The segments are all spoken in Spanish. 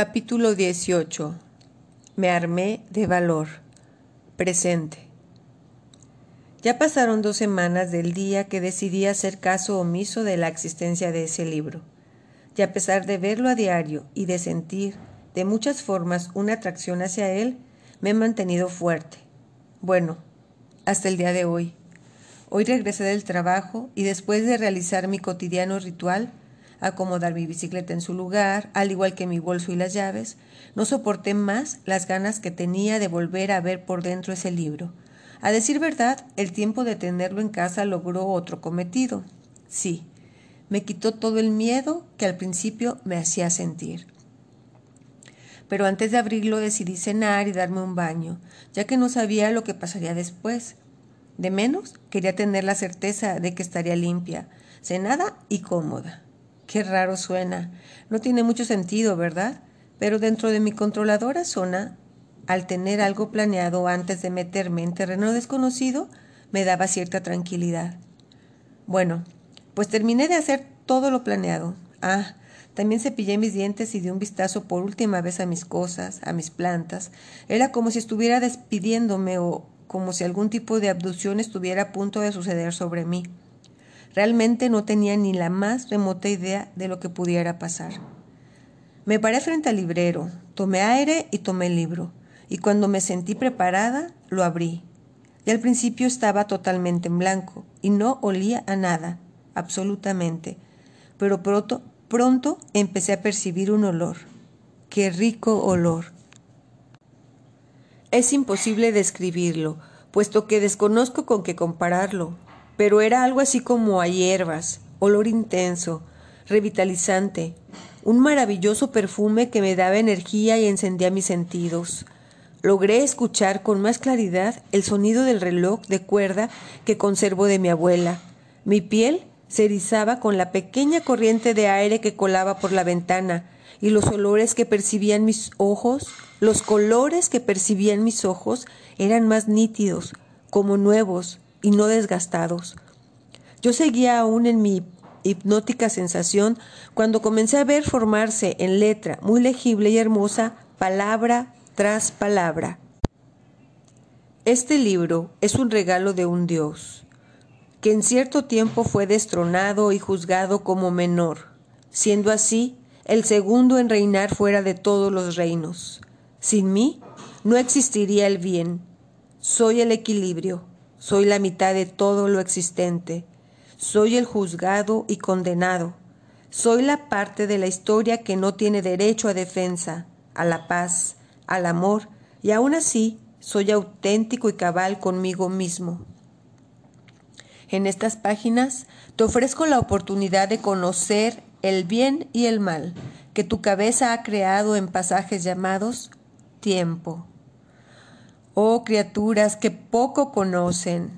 Capítulo 18 Me armé de valor. Presente. Ya pasaron dos semanas del día que decidí hacer caso omiso de la existencia de ese libro. Y a pesar de verlo a diario y de sentir de muchas formas una atracción hacia él, me he mantenido fuerte. Bueno, hasta el día de hoy. Hoy regresé del trabajo y después de realizar mi cotidiano ritual, acomodar mi bicicleta en su lugar, al igual que mi bolso y las llaves, no soporté más las ganas que tenía de volver a ver por dentro ese libro. A decir verdad, el tiempo de tenerlo en casa logró otro cometido. Sí, me quitó todo el miedo que al principio me hacía sentir. Pero antes de abrirlo decidí cenar y darme un baño, ya que no sabía lo que pasaría después. De menos, quería tener la certeza de que estaría limpia, cenada y cómoda. Qué raro suena. No tiene mucho sentido, ¿verdad? Pero dentro de mi controladora zona, al tener algo planeado antes de meterme en terreno desconocido, me daba cierta tranquilidad. Bueno, pues terminé de hacer todo lo planeado. Ah, también cepillé mis dientes y di un vistazo por última vez a mis cosas, a mis plantas. Era como si estuviera despidiéndome o como si algún tipo de abducción estuviera a punto de suceder sobre mí. Realmente no tenía ni la más remota idea de lo que pudiera pasar. Me paré frente al librero, tomé aire y tomé el libro, y cuando me sentí preparada, lo abrí. Y al principio estaba totalmente en blanco, y no olía a nada, absolutamente. Pero pronto, pronto empecé a percibir un olor. ¡Qué rico olor! Es imposible describirlo, puesto que desconozco con qué compararlo, pero era algo así como a hierbas, olor intenso, revitalizante, un maravilloso perfume que me daba energía y encendía mis sentidos. Logré escuchar con más claridad el sonido del reloj de cuerda que conservo de mi abuela. Mi piel se erizaba con la pequeña corriente de aire que colaba por la ventana, y los olores que percibían mis ojos, los colores que percibían mis ojos eran más nítidos, como nuevos, y no desgastados. Yo seguía aún en mi hipnótica sensación cuando comencé a ver formarse en letra muy legible y hermosa palabra tras palabra. Este libro es un regalo de un Dios, que en cierto tiempo fue destronado y juzgado como menor, siendo así el segundo en reinar fuera de todos los reinos. Sin mí no existiría el bien. Soy el equilibrio, soy la mitad de todo lo existente. Soy el juzgado y condenado. Soy la parte de la historia que no tiene derecho a defensa, a la paz, al amor, y aún así soy auténtico y cabal conmigo mismo. En estas páginas te ofrezco la oportunidad de conocer el bien y el mal que tu cabeza ha creado en pasajes llamados tiempo. Oh criaturas que poco conocen,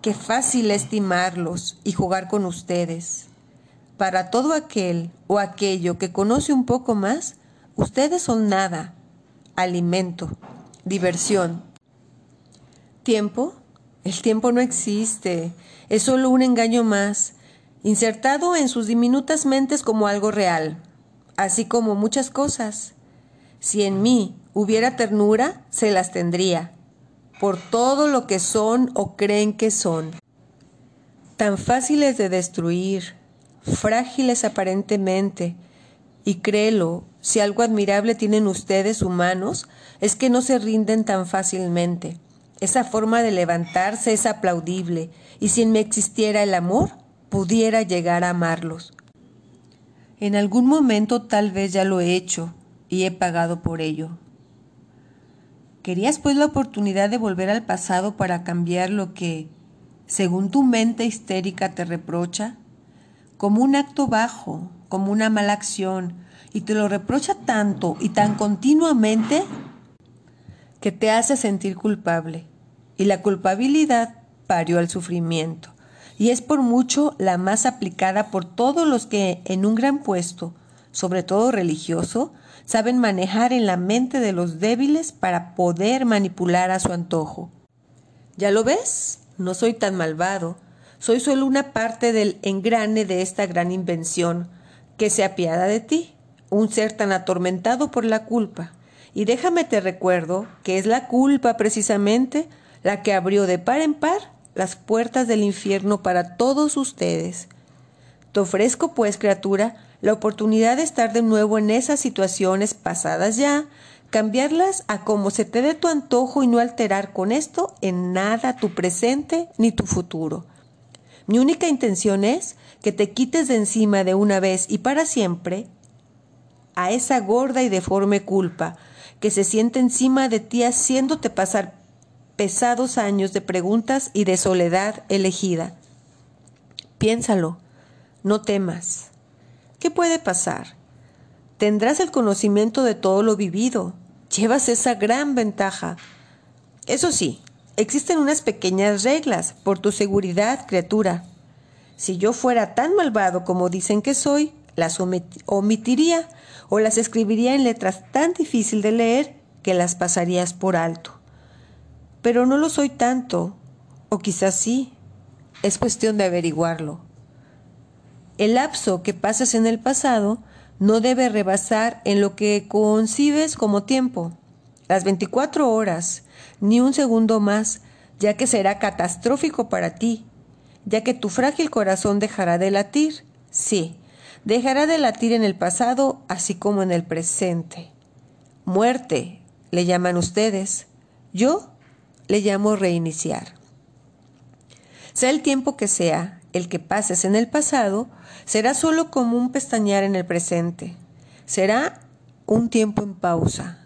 qué fácil estimarlos y jugar con ustedes. Para todo aquel o aquello que conoce un poco más, ustedes son nada, alimento, diversión. ¿Tiempo? El tiempo no existe, es solo un engaño más, insertado en sus diminutas mentes como algo real, así como muchas cosas. Si en mí hubiera ternura, se las tendría por todo lo que son o creen que son. Tan fáciles de destruir, frágiles aparentemente, y créelo, si algo admirable tienen ustedes humanos, es que no se rinden tan fácilmente. Esa forma de levantarse es aplaudible, y si en mí existiera el amor, pudiera llegar a amarlos. En algún momento tal vez ya lo he hecho, y he pagado por ello. ¿Querías pues la oportunidad de volver al pasado para cambiar lo que, según tu mente histérica, te reprocha? Como un acto bajo, como una mala acción, y te lo reprocha tanto y tan continuamente que te hace sentir culpable. Y la culpabilidad parió al sufrimiento, y es por mucho la más aplicada por todos los que en un gran puesto, sobre todo religioso, saben manejar en la mente de los débiles para poder manipular a su antojo. ¿Ya lo ves? No soy tan malvado. Soy solo una parte del engrane de esta gran invención que se apiada de ti, un ser tan atormentado por la culpa. Y déjame te recuerdo que es la culpa precisamente la que abrió de par en par las puertas del infierno para todos ustedes. Te ofrezco, pues, criatura, la oportunidad de estar de nuevo en esas situaciones pasadas ya, cambiarlas a como se te dé tu antojo y no alterar con esto en nada tu presente ni tu futuro. Mi única intención es que te quites de encima de una vez y para siempre a esa gorda y deforme culpa que se siente encima de ti haciéndote pasar pesados años de preguntas y de soledad elegida. Piénsalo, no temas. ¿Qué puede pasar? Tendrás el conocimiento de todo lo vivido. Llevas esa gran ventaja. Eso sí, existen unas pequeñas reglas por tu seguridad, criatura. Si yo fuera tan malvado como dicen que soy, las omitiría o las escribiría en letras tan difícil de leer que las pasarías por alto pero no lo soy tanto, o quizás sí, es cuestión de averiguarlo. El lapso que pasas en el pasado no debe rebasar en lo que concibes como tiempo, las 24 horas, ni un segundo más, ya que será catastrófico para ti, ya que tu frágil corazón dejará de latir, sí, dejará de latir en el pasado así como en el presente. Muerte, le llaman ustedes. Yo le llamo reiniciar. Sea el tiempo que sea el que pases en el pasado, será solo como un pestañear en el presente. Será un tiempo en pausa.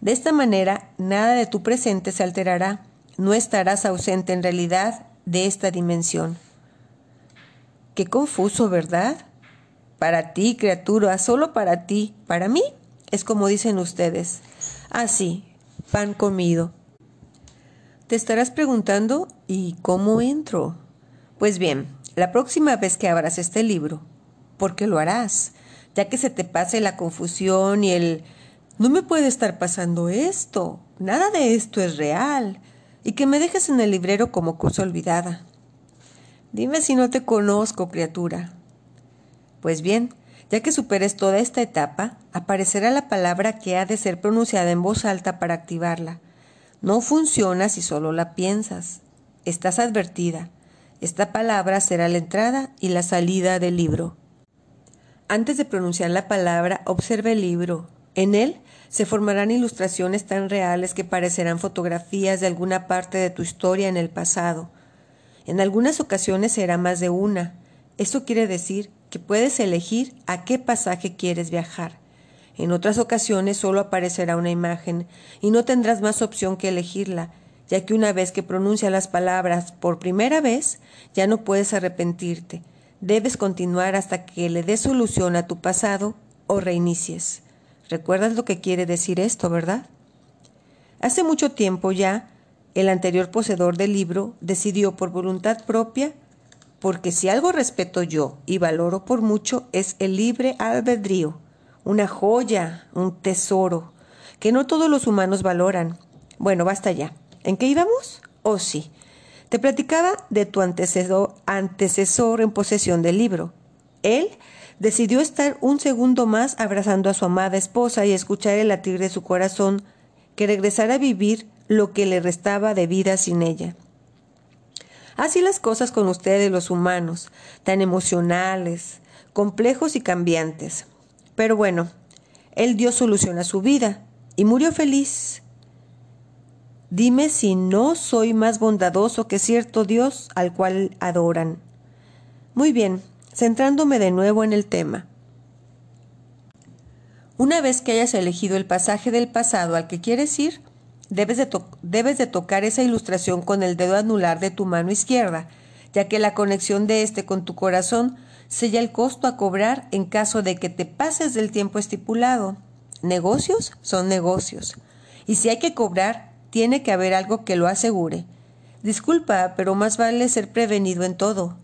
De esta manera, nada de tu presente se alterará. No estarás ausente en realidad de esta dimensión. Qué confuso, ¿verdad? Para ti, criatura, solo para ti. Para mí, es como dicen ustedes. Así, ah, pan comido. Te estarás preguntando, ¿y cómo entro? Pues bien, la próxima vez que abras este libro, porque lo harás, ya que se te pase la confusión y el no me puede estar pasando esto, nada de esto es real, y que me dejes en el librero como cosa olvidada. Dime si no te conozco, criatura. Pues bien, ya que superes toda esta etapa, aparecerá la palabra que ha de ser pronunciada en voz alta para activarla no funciona si solo la piensas. Estás advertida. Esta palabra será la entrada y la salida del libro. Antes de pronunciar la palabra, observe el libro. En él se formarán ilustraciones tan reales que parecerán fotografías de alguna parte de tu historia en el pasado. En algunas ocasiones será más de una. Esto quiere decir que puedes elegir a qué pasaje quieres viajar. En otras ocasiones solo aparecerá una imagen y no tendrás más opción que elegirla, ya que una vez que pronuncia las palabras por primera vez, ya no puedes arrepentirte. Debes continuar hasta que le des solución a tu pasado o reinicies. ¿Recuerdas lo que quiere decir esto, verdad? Hace mucho tiempo ya, el anterior poseedor del libro decidió por voluntad propia, porque si algo respeto yo y valoro por mucho es el libre albedrío una joya, un tesoro, que no todos los humanos valoran. Bueno, basta ya. ¿En qué íbamos? Oh, sí. Te platicaba de tu antecesor, antecesor en posesión del libro. Él decidió estar un segundo más abrazando a su amada esposa y escuchar el latir de su corazón, que regresara a vivir lo que le restaba de vida sin ella. Así las cosas con ustedes los humanos, tan emocionales, complejos y cambiantes. Pero bueno, él dio solución a su vida y murió feliz. Dime si no soy más bondadoso que cierto Dios al cual adoran. Muy bien, centrándome de nuevo en el tema. Una vez que hayas elegido el pasaje del pasado al que quieres ir, debes de, debes de tocar esa ilustración con el dedo anular de tu mano izquierda, ya que la conexión de este con tu corazón sella el costo a cobrar en caso de que te pases del tiempo estipulado. Negocios son negocios. Y si hay que cobrar, tiene que haber algo que lo asegure. Disculpa, pero más vale ser prevenido en todo.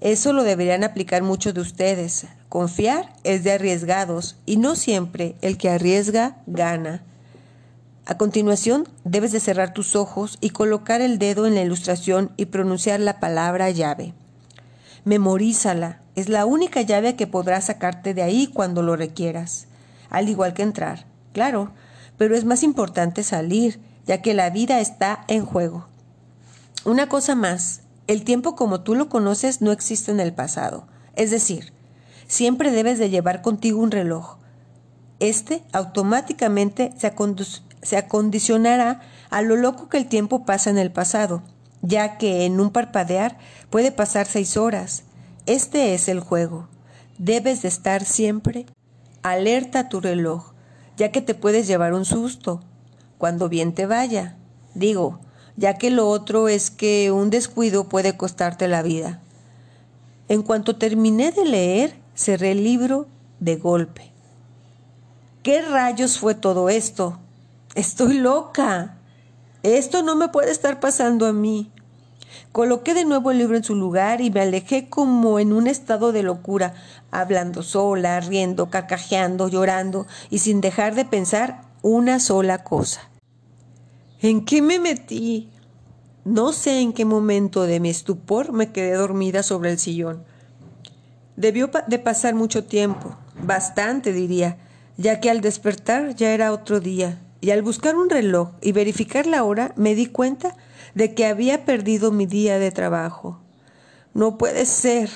Eso lo deberían aplicar muchos de ustedes. Confiar es de arriesgados y no siempre el que arriesga gana. A continuación, debes de cerrar tus ojos y colocar el dedo en la ilustración y pronunciar la palabra llave. Memorízala, es la única llave que podrá sacarte de ahí cuando lo requieras. al igual que entrar, claro, pero es más importante salir, ya que la vida está en juego. Una cosa más, el tiempo como tú lo conoces no existe en el pasado, es decir, siempre debes de llevar contigo un reloj. Este automáticamente se, acondicionará a lo loco que el tiempo pasa en el pasado, ya que en un parpadear puede pasar seis horas. Este es el juego. Debes de estar siempre alerta a tu reloj, ya que te puedes llevar un susto cuando bien te vaya. Digo, ya que lo otro es que un descuido puede costarte la vida. En cuanto terminé de leer, cerré el libro de golpe. ¿Qué rayos fue todo esto? Estoy loca. Esto no me puede estar pasando a mí. Coloqué de nuevo el libro en su lugar y me alejé como en un estado de locura, hablando sola, riendo, carcajeando, llorando y sin dejar de pensar una sola cosa. ¿En qué me metí? No sé en qué momento de mi estupor me quedé dormida sobre el sillón. Debió de pasar mucho tiempo, bastante diría, ya que al despertar ya era otro día y al buscar un reloj y verificar la hora me di cuenta de que había perdido mi día de trabajo. No puede ser.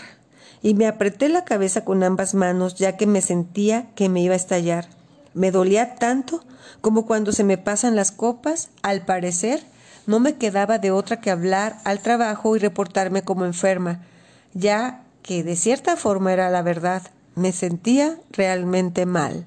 Y me apreté la cabeza con ambas manos ya que me sentía que me iba a estallar. Me dolía tanto como cuando se me pasan las copas. Al parecer, no me quedaba de otra que hablar al trabajo y reportarme como enferma, ya que de cierta forma era la verdad. Me sentía realmente mal.